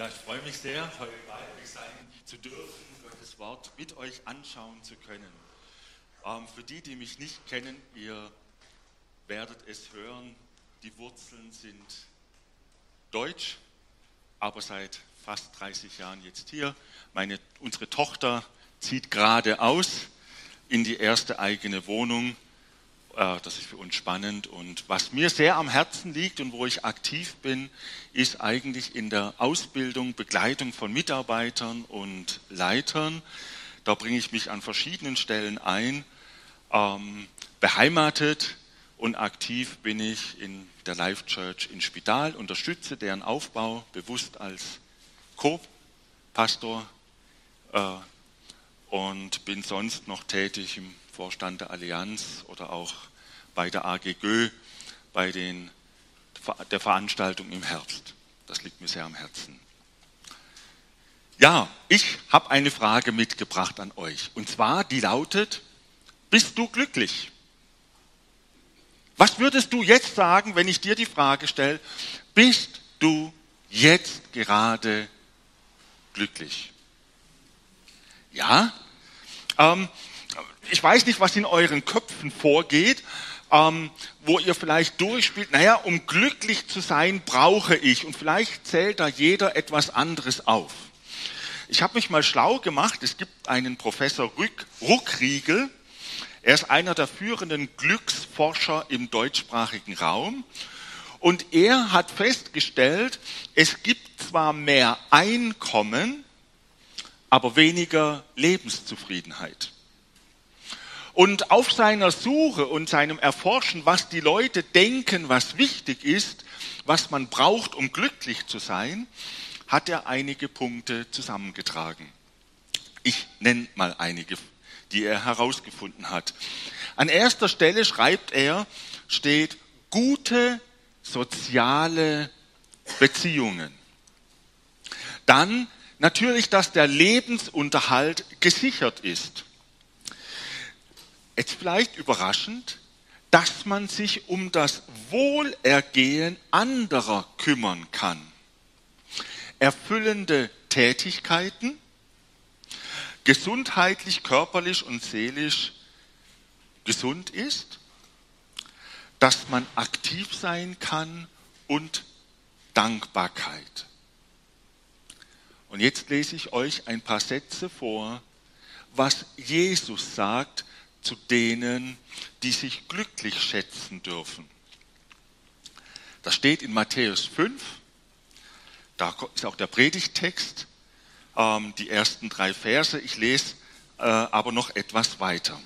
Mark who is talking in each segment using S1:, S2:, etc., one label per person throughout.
S1: Ja, ich freue mich sehr, heute bei euch sein zu dürfen, Gottes Wort mit euch anschauen zu können. Ähm, für die, die mich nicht kennen, ihr werdet es hören, die Wurzeln sind deutsch, aber seit fast 30 Jahren jetzt hier. Meine, unsere Tochter zieht gerade aus in die erste eigene Wohnung das ist für uns spannend. Und was mir sehr am Herzen liegt und wo ich aktiv bin, ist eigentlich in der Ausbildung, Begleitung von Mitarbeitern und Leitern. Da bringe ich mich an verschiedenen Stellen ein. Ähm, beheimatet und aktiv bin ich in der Life Church in Spital, unterstütze deren Aufbau bewusst als Co-Pastor äh, und bin sonst noch tätig im Vorstand der Allianz oder auch bei der AGGÖ, bei den, der Veranstaltung im Herbst. Das liegt mir sehr am Herzen. Ja, ich habe eine Frage mitgebracht an euch. Und zwar, die lautet, bist du glücklich? Was würdest du jetzt sagen, wenn ich dir die Frage stelle, bist du jetzt gerade glücklich? Ja? Ähm, ich weiß nicht, was in euren Köpfen vorgeht, ähm, wo ihr vielleicht durchspielt, naja, um glücklich zu sein, brauche ich. Und vielleicht zählt da jeder etwas anderes auf. Ich habe mich mal schlau gemacht. Es gibt einen Professor Rück, Ruckriegel. Er ist einer der führenden Glücksforscher im deutschsprachigen Raum. Und er hat festgestellt, es gibt zwar mehr Einkommen, aber weniger Lebenszufriedenheit. Und auf seiner Suche und seinem Erforschen, was die Leute denken, was wichtig ist, was man braucht, um glücklich zu sein, hat er einige Punkte zusammengetragen. Ich nenne mal einige, die er herausgefunden hat. An erster Stelle schreibt er, steht gute soziale Beziehungen. Dann natürlich, dass der Lebensunterhalt gesichert ist jetzt vielleicht überraschend, dass man sich um das Wohlergehen anderer kümmern kann. Erfüllende Tätigkeiten, gesundheitlich, körperlich und seelisch gesund ist, dass man aktiv sein kann und Dankbarkeit. Und jetzt lese ich euch ein paar Sätze vor, was Jesus sagt zu denen, die sich glücklich schätzen dürfen. Das steht in Matthäus 5, da ist auch der Predigtext, ähm, die ersten drei Verse. Ich lese äh, aber noch etwas weiter.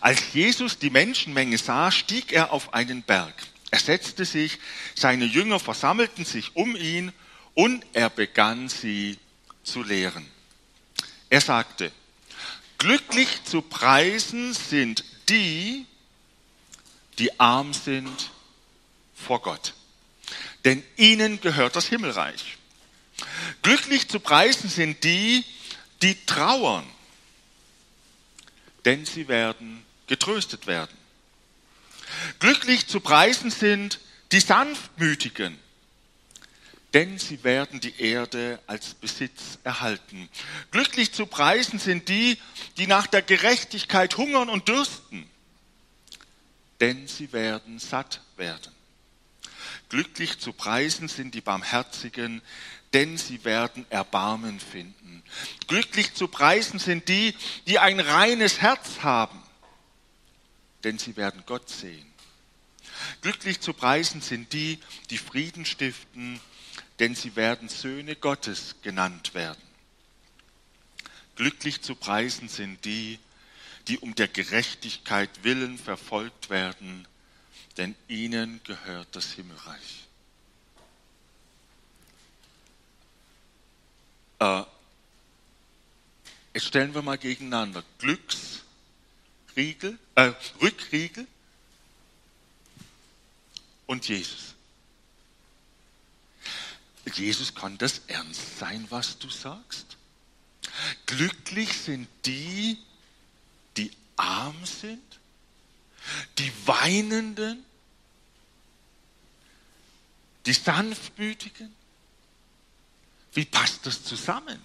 S1: Als Jesus die Menschenmenge sah, stieg er auf einen Berg. Er setzte sich, seine Jünger versammelten sich um ihn und er begann sie zu lehren. Er sagte, Glücklich zu preisen sind die, die arm sind vor Gott. Denn ihnen gehört das Himmelreich. Glücklich zu preisen sind die, die trauern. Denn sie werden getröstet werden. Glücklich zu preisen sind die Sanftmütigen denn sie werden die Erde als Besitz erhalten. Glücklich zu preisen sind die, die nach der Gerechtigkeit hungern und dürsten, denn sie werden satt werden. Glücklich zu preisen sind die Barmherzigen, denn sie werden Erbarmen finden. Glücklich zu preisen sind die, die ein reines Herz haben, denn sie werden Gott sehen. Glücklich zu preisen sind die, die Frieden stiften, denn sie werden Söhne Gottes genannt werden. Glücklich zu preisen sind die, die um der Gerechtigkeit willen verfolgt werden, denn ihnen gehört das Himmelreich. Äh, jetzt stellen wir mal gegeneinander Glücksriegel, äh, Rückriegel und Jesus. Jesus, kann das ernst sein, was du sagst? Glücklich sind die, die arm sind, die Weinenden, die Sanftmütigen. Wie passt das zusammen?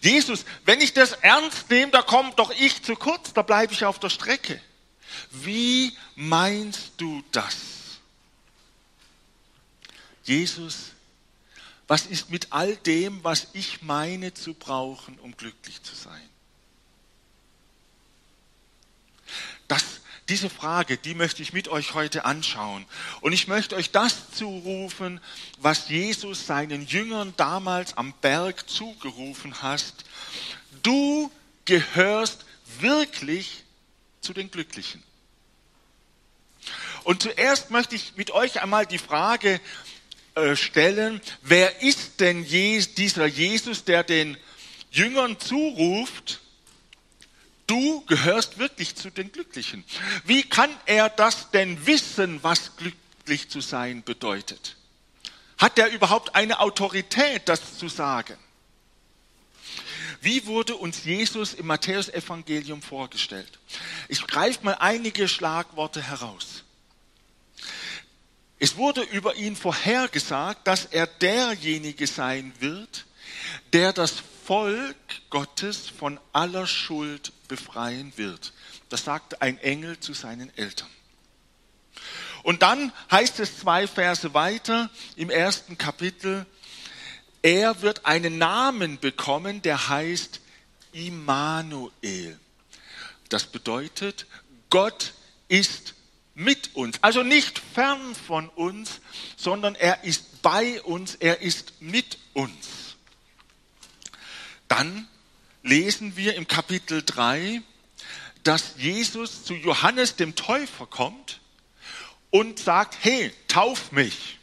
S1: Jesus, wenn ich das ernst nehme, da kommt doch ich zu kurz, da bleibe ich auf der Strecke. Wie meinst du das? Jesus, was ist mit all dem, was ich meine zu brauchen, um glücklich zu sein? Das, diese Frage, die möchte ich mit euch heute anschauen. Und ich möchte euch das zurufen, was Jesus seinen Jüngern damals am Berg zugerufen hat. Du gehörst wirklich zu den Glücklichen. Und zuerst möchte ich mit euch einmal die Frage stellen, wer ist denn dieser Jesus, der den Jüngern zuruft, du gehörst wirklich zu den Glücklichen. Wie kann er das denn wissen, was glücklich zu sein bedeutet? Hat er überhaupt eine Autorität, das zu sagen? Wie wurde uns Jesus im Matthäusevangelium vorgestellt? Ich greife mal einige Schlagworte heraus. Es wurde über ihn vorhergesagt, dass er derjenige sein wird, der das Volk Gottes von aller Schuld befreien wird. Das sagt ein Engel zu seinen Eltern. Und dann heißt es zwei Verse weiter im ersten Kapitel, er wird einen Namen bekommen, der heißt Immanuel. Das bedeutet, Gott ist mit uns. Also nicht fern von uns, sondern er ist bei uns, er ist mit uns. Dann lesen wir im Kapitel 3, dass Jesus zu Johannes dem Täufer kommt und sagt, hey, tauf mich.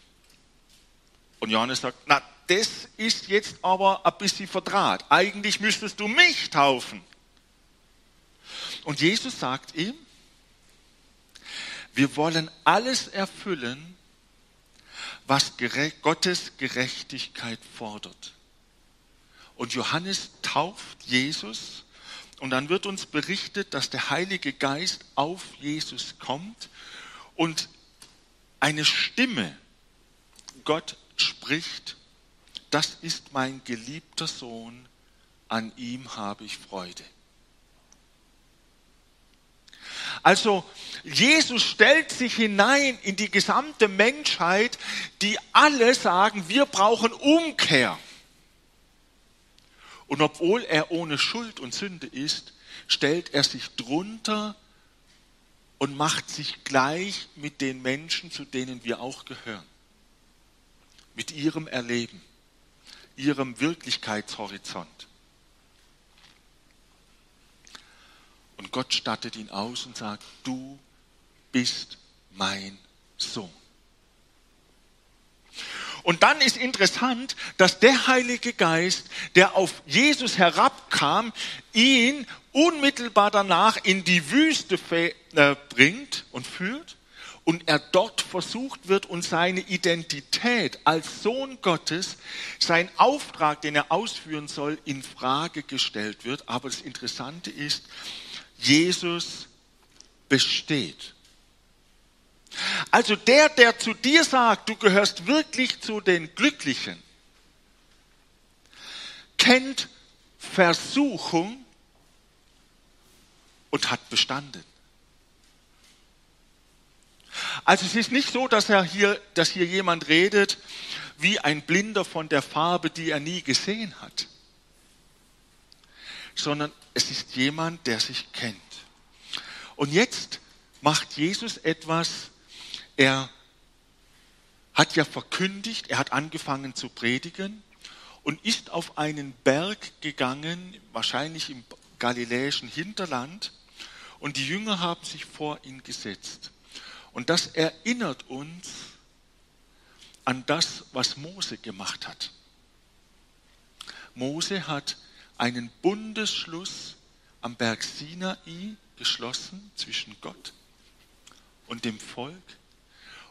S1: Und Johannes sagt, na, das ist jetzt aber ein bisschen verdraht. Eigentlich müsstest du mich taufen. Und Jesus sagt ihm, wir wollen alles erfüllen, was Gottes Gerechtigkeit fordert. Und Johannes tauft Jesus und dann wird uns berichtet, dass der Heilige Geist auf Jesus kommt und eine Stimme, Gott spricht, das ist mein geliebter Sohn, an ihm habe ich Freude. Also Jesus stellt sich hinein in die gesamte Menschheit, die alle sagen, wir brauchen Umkehr. Und obwohl er ohne Schuld und Sünde ist, stellt er sich drunter und macht sich gleich mit den Menschen, zu denen wir auch gehören. Mit ihrem Erleben, ihrem Wirklichkeitshorizont. Und Gott stattet ihn aus und sagt, du bist mein Sohn. Und dann ist interessant, dass der Heilige Geist, der auf Jesus herabkam, ihn unmittelbar danach in die Wüste äh, bringt und führt und er dort versucht wird und seine Identität als Sohn Gottes, sein Auftrag, den er ausführen soll, in Frage gestellt wird. Aber das Interessante ist, Jesus besteht. Also der, der zu dir sagt, du gehörst wirklich zu den Glücklichen, kennt Versuchung und hat bestanden. Also es ist nicht so, dass er hier, dass hier jemand redet wie ein Blinder von der Farbe, die er nie gesehen hat, sondern es ist jemand, der sich kennt. Und jetzt macht Jesus etwas, er hat ja verkündigt, er hat angefangen zu predigen und ist auf einen Berg gegangen, wahrscheinlich im galiläischen Hinterland, und die Jünger haben sich vor ihn gesetzt. Und das erinnert uns an das, was Mose gemacht hat. Mose hat einen Bundesschluss am Berg Sinai geschlossen zwischen Gott und dem Volk.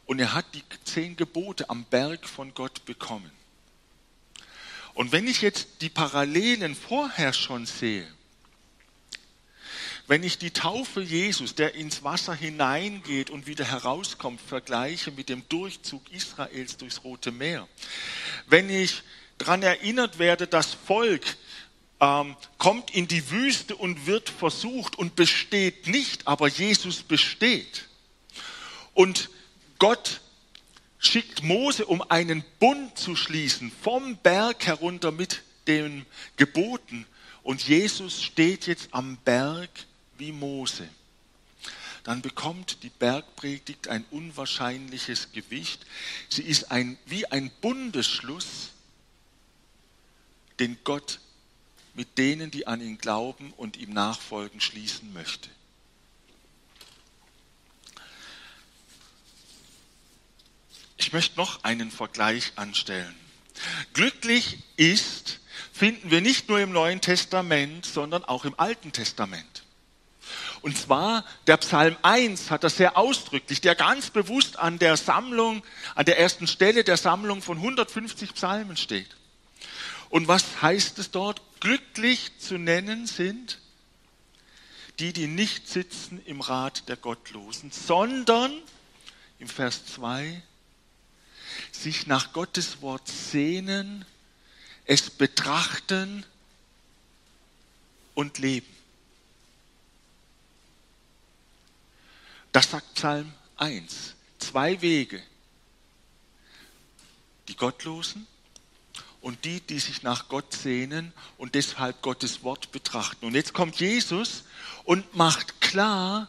S1: Und er hat die zehn Gebote am Berg von Gott bekommen. Und wenn ich jetzt die Parallelen vorher schon sehe, wenn ich die Taufe Jesus, der ins Wasser hineingeht und wieder herauskommt, vergleiche mit dem Durchzug Israels durchs Rote Meer, wenn ich daran erinnert werde, das Volk ähm, kommt in die Wüste und wird versucht und besteht nicht, aber Jesus besteht. Und Gott schickt Mose, um einen Bund zu schließen, vom Berg herunter mit den Geboten. Und Jesus steht jetzt am Berg wie Mose. Dann bekommt die Bergpredigt ein unwahrscheinliches Gewicht. Sie ist ein, wie ein Bundesschluss, den Gott mit denen, die an ihn glauben und ihm nachfolgen, schließen möchte. Ich möchte noch einen Vergleich anstellen. Glücklich ist, finden wir nicht nur im Neuen Testament, sondern auch im Alten Testament. Und zwar der Psalm 1 hat das sehr ausdrücklich, der ganz bewusst an der Sammlung, an der ersten Stelle der Sammlung von 150 Psalmen steht. Und was heißt es dort? Glücklich zu nennen sind die, die nicht sitzen im Rat der Gottlosen, sondern im Vers 2 sich nach Gottes Wort sehnen, es betrachten und leben. Das sagt Psalm 1. Zwei Wege. Die Gottlosen und die, die sich nach Gott sehnen und deshalb Gottes Wort betrachten. Und jetzt kommt Jesus und macht klar,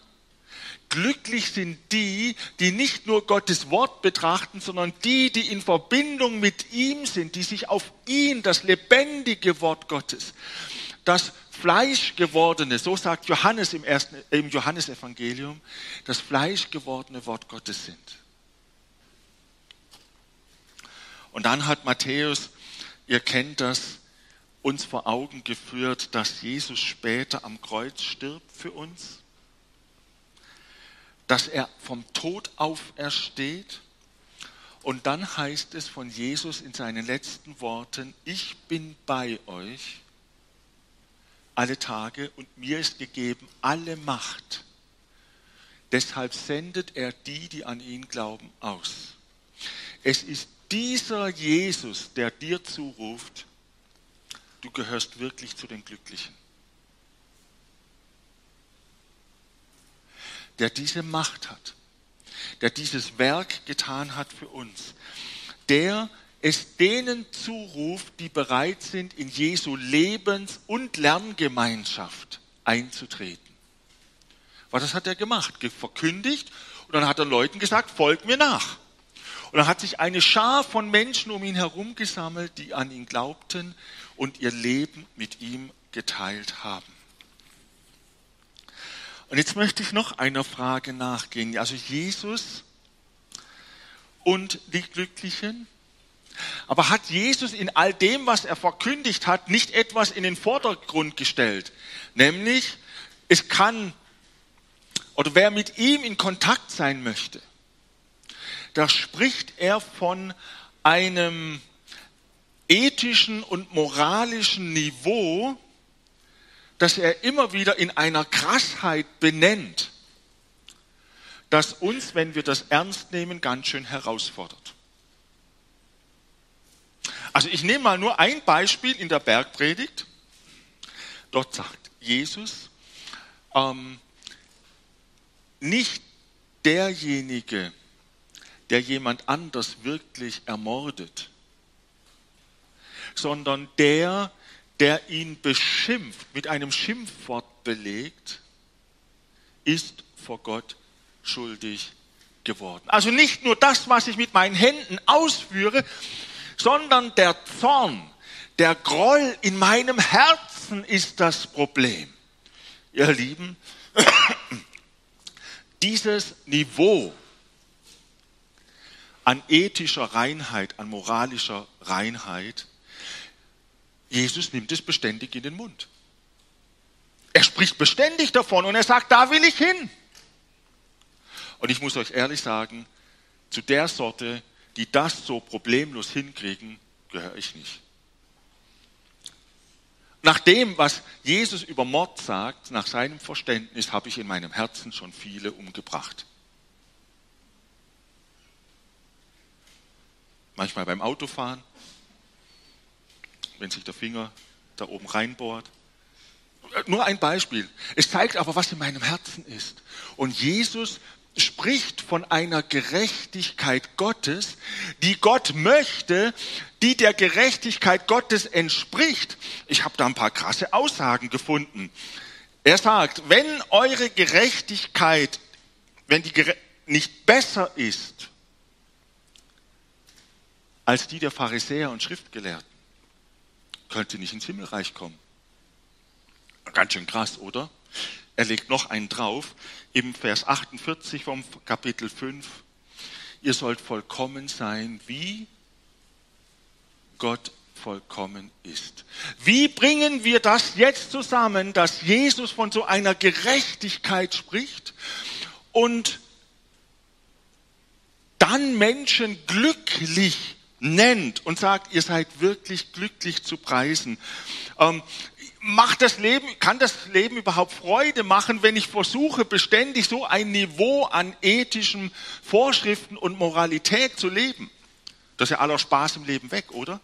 S1: glücklich sind die, die nicht nur Gottes Wort betrachten, sondern die, die in Verbindung mit ihm sind, die sich auf ihn, das lebendige Wort Gottes, das Fleisch gewordene, so sagt Johannes im, ersten, im Johannesevangelium, das Fleisch gewordene Wort Gottes sind. Und dann hat Matthäus Ihr kennt das, uns vor Augen geführt, dass Jesus später am Kreuz stirbt für uns, dass er vom Tod aufersteht. Und dann heißt es von Jesus in seinen letzten Worten, ich bin bei euch alle Tage und mir ist gegeben alle Macht. Deshalb sendet er die, die an ihn glauben, aus. Es ist dieser Jesus, der dir zuruft, du gehörst wirklich zu den Glücklichen. Der diese Macht hat, der dieses Werk getan hat für uns, der es denen zuruft, die bereit sind, in Jesu Lebens- und Lerngemeinschaft einzutreten. Was hat er gemacht? Verkündigt und dann hat er Leuten gesagt, folgt mir nach. Und dann hat sich eine Schar von Menschen um ihn herum gesammelt, die an ihn glaubten und ihr Leben mit ihm geteilt haben. Und jetzt möchte ich noch einer Frage nachgehen. Also Jesus und die Glücklichen. Aber hat Jesus in all dem, was er verkündigt hat, nicht etwas in den Vordergrund gestellt? Nämlich, es kann, oder wer mit ihm in Kontakt sein möchte, da spricht er von einem ethischen und moralischen Niveau, das er immer wieder in einer Krassheit benennt, das uns, wenn wir das ernst nehmen, ganz schön herausfordert. Also ich nehme mal nur ein Beispiel in der Bergpredigt. Dort sagt Jesus, ähm, nicht derjenige, der jemand anders wirklich ermordet, sondern der, der ihn beschimpft, mit einem Schimpfwort belegt, ist vor Gott schuldig geworden. Also nicht nur das, was ich mit meinen Händen ausführe, sondern der Zorn, der Groll in meinem Herzen ist das Problem. Ihr Lieben, dieses Niveau an ethischer Reinheit, an moralischer Reinheit, Jesus nimmt es beständig in den Mund. Er spricht beständig davon und er sagt, da will ich hin. Und ich muss euch ehrlich sagen, zu der Sorte, die das so problemlos hinkriegen, gehöre ich nicht. Nach dem, was Jesus über Mord sagt, nach seinem Verständnis, habe ich in meinem Herzen schon viele umgebracht. Manchmal beim Autofahren, wenn sich der Finger da oben reinbohrt. Nur ein Beispiel. Es zeigt aber, was in meinem Herzen ist. Und Jesus spricht von einer Gerechtigkeit Gottes, die Gott möchte, die der Gerechtigkeit Gottes entspricht. Ich habe da ein paar krasse Aussagen gefunden. Er sagt, wenn eure Gerechtigkeit, wenn die Gere nicht besser ist als die der Pharisäer und Schriftgelehrten, könnt ihr nicht ins Himmelreich kommen. Ganz schön krass, oder? Er legt noch einen drauf im Vers 48 vom Kapitel 5. Ihr sollt vollkommen sein, wie Gott vollkommen ist. Wie bringen wir das jetzt zusammen, dass Jesus von so einer Gerechtigkeit spricht und dann Menschen glücklich nennt und sagt, ihr seid wirklich glücklich zu preisen. Ähm, macht das Leben, kann das Leben überhaupt Freude machen, wenn ich versuche, beständig so ein Niveau an ethischen Vorschriften und Moralität zu leben? Das ist ja aller Spaß im Leben weg, oder?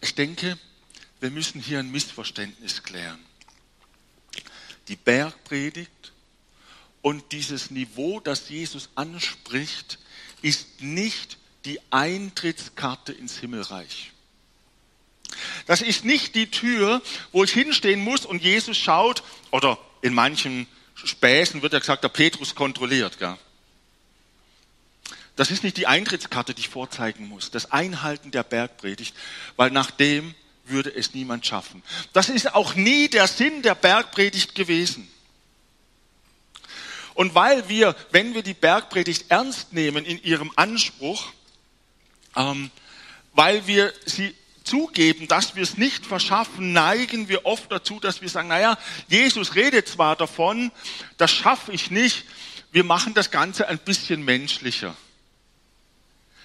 S1: Ich denke, wir müssen hier ein Missverständnis klären. Die Bergpredigt und dieses Niveau, das Jesus anspricht, ist nicht die Eintrittskarte ins Himmelreich. Das ist nicht die Tür, wo ich hinstehen muss und Jesus schaut, oder in manchen Späßen wird ja gesagt, der Petrus kontrolliert. Gell? Das ist nicht die Eintrittskarte, die ich vorzeigen muss, das Einhalten der Bergpredigt, weil nach dem würde es niemand schaffen. Das ist auch nie der Sinn der Bergpredigt gewesen. Und weil wir, wenn wir die Bergpredigt ernst nehmen in ihrem Anspruch, ähm, weil wir sie zugeben, dass wir es nicht verschaffen, neigen wir oft dazu, dass wir sagen, naja, Jesus redet zwar davon, das schaffe ich nicht, wir machen das Ganze ein bisschen menschlicher.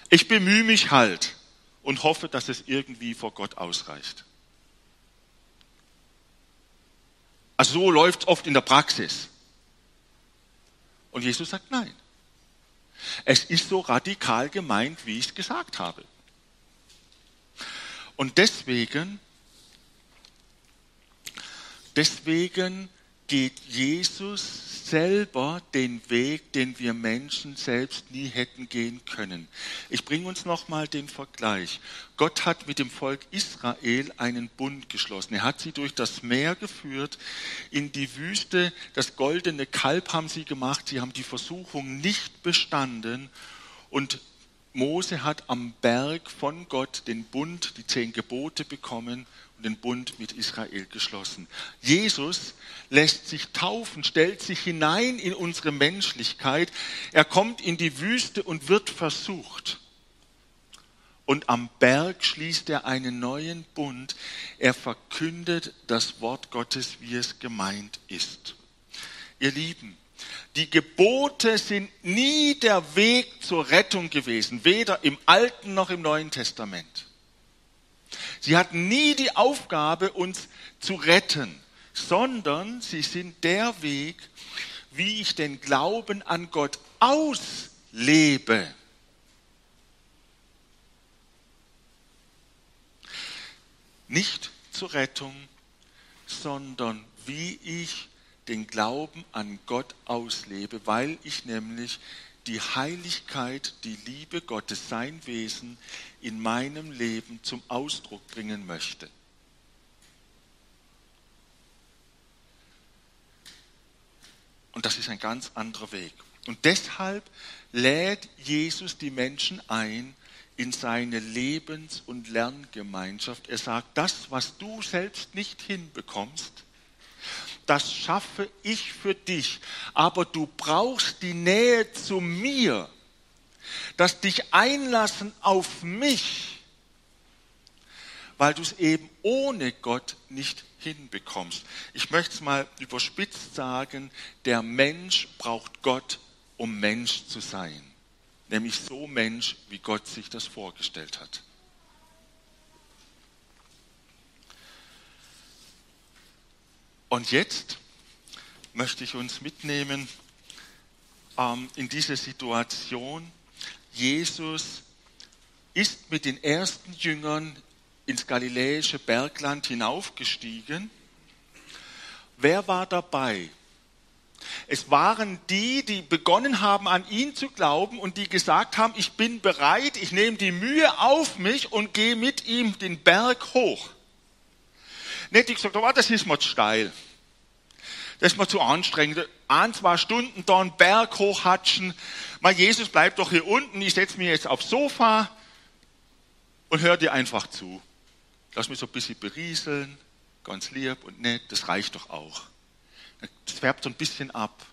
S1: Ich bemühe mich halt und hoffe, dass es irgendwie vor Gott ausreicht. Also so läuft es oft in der Praxis. Und Jesus sagt nein. Es ist so radikal gemeint, wie ich es gesagt habe. Und deswegen, deswegen geht Jesus selber den Weg, den wir Menschen selbst nie hätten gehen können. Ich bringe uns nochmal den Vergleich. Gott hat mit dem Volk Israel einen Bund geschlossen. Er hat sie durch das Meer geführt, in die Wüste. Das goldene Kalb haben sie gemacht. Sie haben die Versuchung nicht bestanden. Und Mose hat am Berg von Gott den Bund, die zehn Gebote bekommen und den Bund mit Israel geschlossen. Jesus lässt sich taufen, stellt sich hinein in unsere Menschlichkeit. Er kommt in die Wüste und wird versucht. Und am Berg schließt er einen neuen Bund. Er verkündet das Wort Gottes, wie es gemeint ist. Ihr Lieben, die Gebote sind nie der Weg zur Rettung gewesen, weder im Alten noch im Neuen Testament. Sie hatten nie die Aufgabe, uns zu retten, sondern sie sind der Weg, wie ich den Glauben an Gott auslebe. Nicht zur Rettung, sondern wie ich den Glauben an Gott auslebe, weil ich nämlich die Heiligkeit, die Liebe Gottes, sein Wesen in meinem Leben zum Ausdruck bringen möchte. Und das ist ein ganz anderer Weg. Und deshalb lädt Jesus die Menschen ein in seine Lebens- und Lerngemeinschaft. Er sagt, das, was du selbst nicht hinbekommst, das schaffe ich für dich. Aber du brauchst die Nähe zu mir, das dich einlassen auf mich, weil du es eben ohne Gott nicht hinbekommst. Ich möchte es mal überspitzt sagen, der Mensch braucht Gott, um Mensch zu sein. Nämlich so Mensch, wie Gott sich das vorgestellt hat. Und jetzt möchte ich uns mitnehmen ähm, in diese Situation. Jesus ist mit den ersten Jüngern ins galiläische Bergland hinaufgestiegen. Wer war dabei? Es waren die, die begonnen haben, an ihn zu glauben und die gesagt haben, ich bin bereit, ich nehme die Mühe auf mich und gehe mit ihm den Berg hoch. Nicht die gesagt haben, oh, das ist mir zu steil. Das ist mir zu anstrengend. Ein, zwei Stunden da einen Berg hochhatschen. Mal Jesus bleibt doch hier unten, ich setze mich jetzt aufs Sofa und höre dir einfach zu. Lass mich so ein bisschen berieseln, ganz lieb und nett, das reicht doch auch. Das färbt so ein bisschen ab.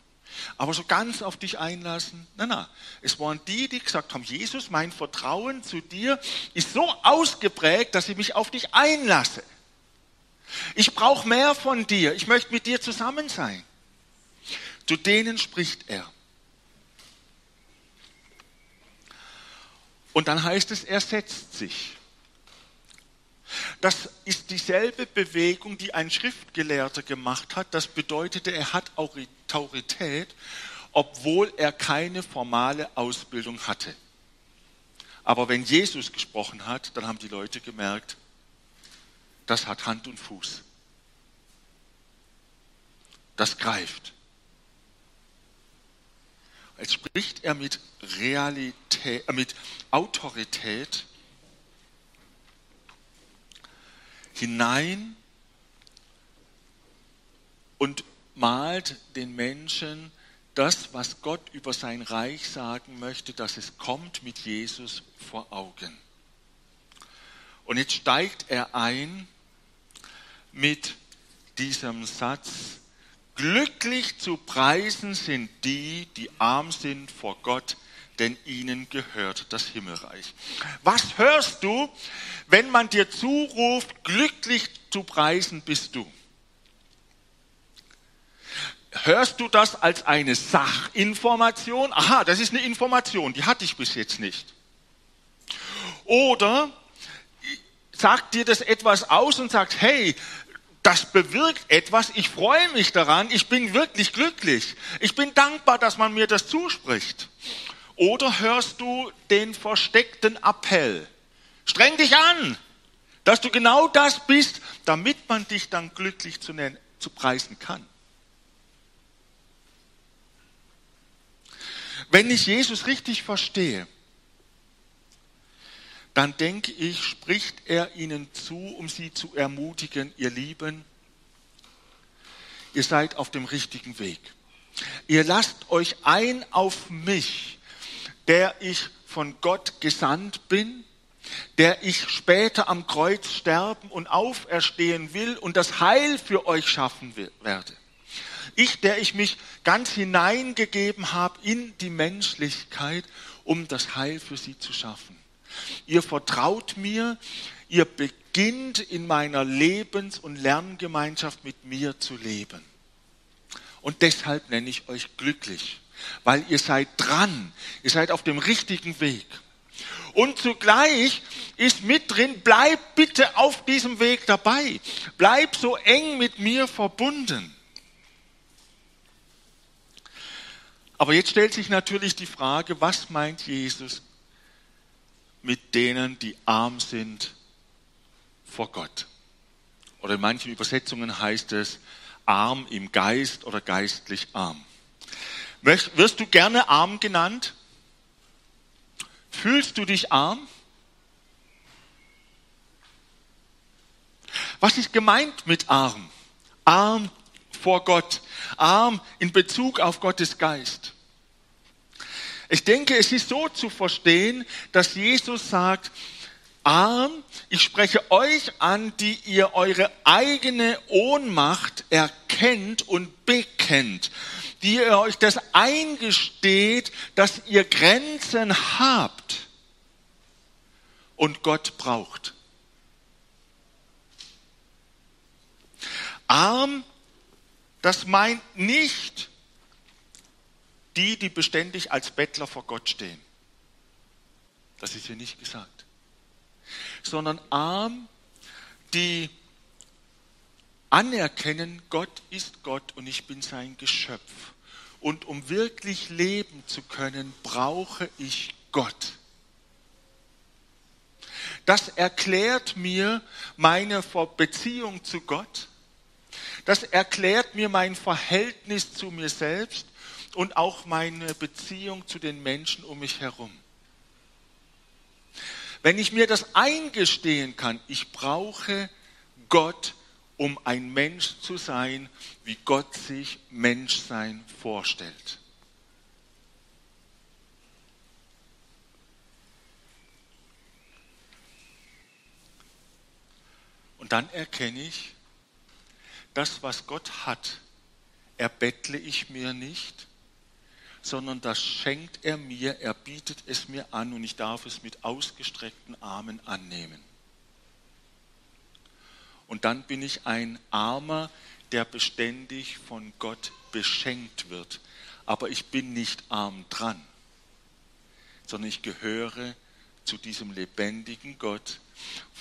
S1: Aber so ganz auf dich einlassen, na na, es waren die, die gesagt haben, Jesus, mein Vertrauen zu dir ist so ausgeprägt, dass ich mich auf dich einlasse. Ich brauche mehr von dir, ich möchte mit dir zusammen sein. Zu denen spricht er. Und dann heißt es, er setzt sich. Das ist dieselbe Bewegung, die ein Schriftgelehrter gemacht hat. Das bedeutete, er hat Autorität, obwohl er keine formale Ausbildung hatte. Aber wenn Jesus gesprochen hat, dann haben die Leute gemerkt, das hat Hand und Fuß. Das greift. Jetzt spricht er mit Realität, äh, mit Autorität hinein und malt den Menschen das, was Gott über sein Reich sagen möchte, dass es kommt mit Jesus vor Augen. Und jetzt steigt er ein mit diesem Satz, glücklich zu preisen sind die, die arm sind vor Gott, denn ihnen gehört das Himmelreich. Was hörst du, wenn man dir zuruft, glücklich zu preisen bist du? Hörst du das als eine Sachinformation? Aha, das ist eine Information, die hatte ich bis jetzt nicht. Oder sagt dir das etwas aus und sagt, hey, das bewirkt etwas, ich freue mich daran, ich bin wirklich glücklich, ich bin dankbar, dass man mir das zuspricht. Oder hörst du den versteckten Appell? Streng dich an, dass du genau das bist, damit man dich dann glücklich zu, nennen, zu preisen kann. Wenn ich Jesus richtig verstehe, dann denke ich, spricht er ihnen zu, um sie zu ermutigen, ihr Lieben, ihr seid auf dem richtigen Weg. Ihr lasst euch ein auf mich, der ich von Gott gesandt bin, der ich später am Kreuz sterben und auferstehen will und das Heil für euch schaffen werde. Ich, der ich mich ganz hineingegeben habe in die Menschlichkeit, um das Heil für sie zu schaffen. Ihr vertraut mir, ihr beginnt in meiner Lebens- und Lerngemeinschaft mit mir zu leben. Und deshalb nenne ich euch glücklich weil ihr seid dran, ihr seid auf dem richtigen Weg. Und zugleich ist mit drin, bleib bitte auf diesem Weg dabei, bleib so eng mit mir verbunden. Aber jetzt stellt sich natürlich die Frage, was meint Jesus mit denen, die arm sind vor Gott? Oder in manchen Übersetzungen heißt es arm im Geist oder geistlich arm. Wirst du gerne arm genannt? Fühlst du dich arm? Was ist gemeint mit arm? Arm vor Gott, arm in Bezug auf Gottes Geist. Ich denke, es ist so zu verstehen, dass Jesus sagt, arm, ich spreche euch an, die ihr eure eigene Ohnmacht erkennt und bekennt die ihr euch das eingesteht, dass ihr Grenzen habt und Gott braucht. Arm, das meint nicht die, die beständig als Bettler vor Gott stehen. Das ist hier nicht gesagt. Sondern arm, die anerkennen, Gott ist Gott und ich bin sein Geschöpf. Und um wirklich leben zu können, brauche ich Gott. Das erklärt mir meine Beziehung zu Gott. Das erklärt mir mein Verhältnis zu mir selbst und auch meine Beziehung zu den Menschen um mich herum. Wenn ich mir das eingestehen kann, ich brauche Gott, um ein Mensch zu sein, wie Gott sich Menschsein vorstellt. Und dann erkenne ich, das, was Gott hat, erbettle ich mir nicht, sondern das schenkt er mir, er bietet es mir an und ich darf es mit ausgestreckten Armen annehmen. Und dann bin ich ein Armer, der beständig von Gott beschenkt wird. Aber ich bin nicht arm dran, sondern ich gehöre zu diesem lebendigen Gott,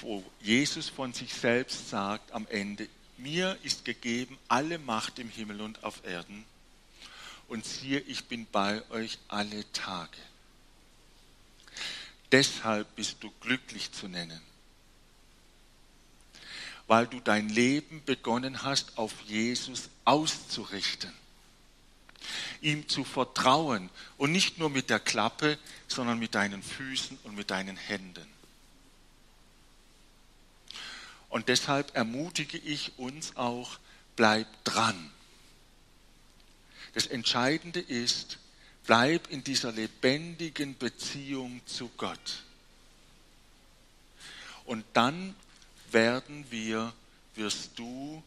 S1: wo Jesus von sich selbst sagt am Ende, mir ist gegeben alle Macht im Himmel und auf Erden und siehe, ich bin bei euch alle Tage. Deshalb bist du glücklich zu nennen, weil du dein Leben begonnen hast, auf Jesus auszurichten, ihm zu vertrauen und nicht nur mit der Klappe, sondern mit deinen Füßen und mit deinen Händen. Und deshalb ermutige ich uns auch, bleib dran das Entscheidende ist, bleib in dieser lebendigen Beziehung zu Gott. Und dann werden wir, wirst du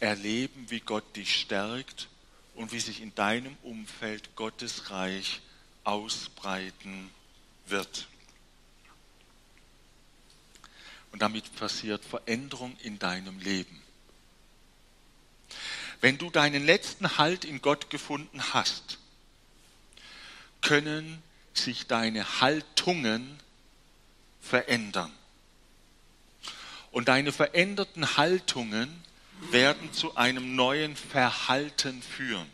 S1: erleben, wie Gott dich stärkt und wie sich in deinem Umfeld Gottes Reich ausbreiten wird. Und damit passiert Veränderung in deinem Leben. Wenn du deinen letzten Halt in Gott gefunden hast, können sich deine Haltungen verändern. Und deine veränderten Haltungen werden zu einem neuen Verhalten führen,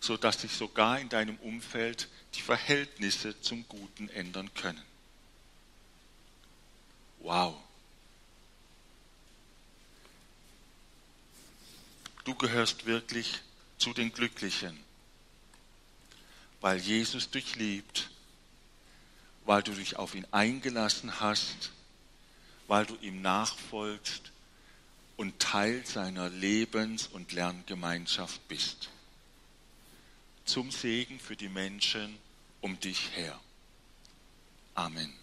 S1: sodass sich sogar in deinem Umfeld die Verhältnisse zum Guten ändern können. Wow. Du gehörst wirklich zu den Glücklichen, weil Jesus dich liebt, weil du dich auf ihn eingelassen hast, weil du ihm nachfolgst und Teil seiner Lebens- und Lerngemeinschaft bist. Zum Segen für die Menschen um dich her. Amen.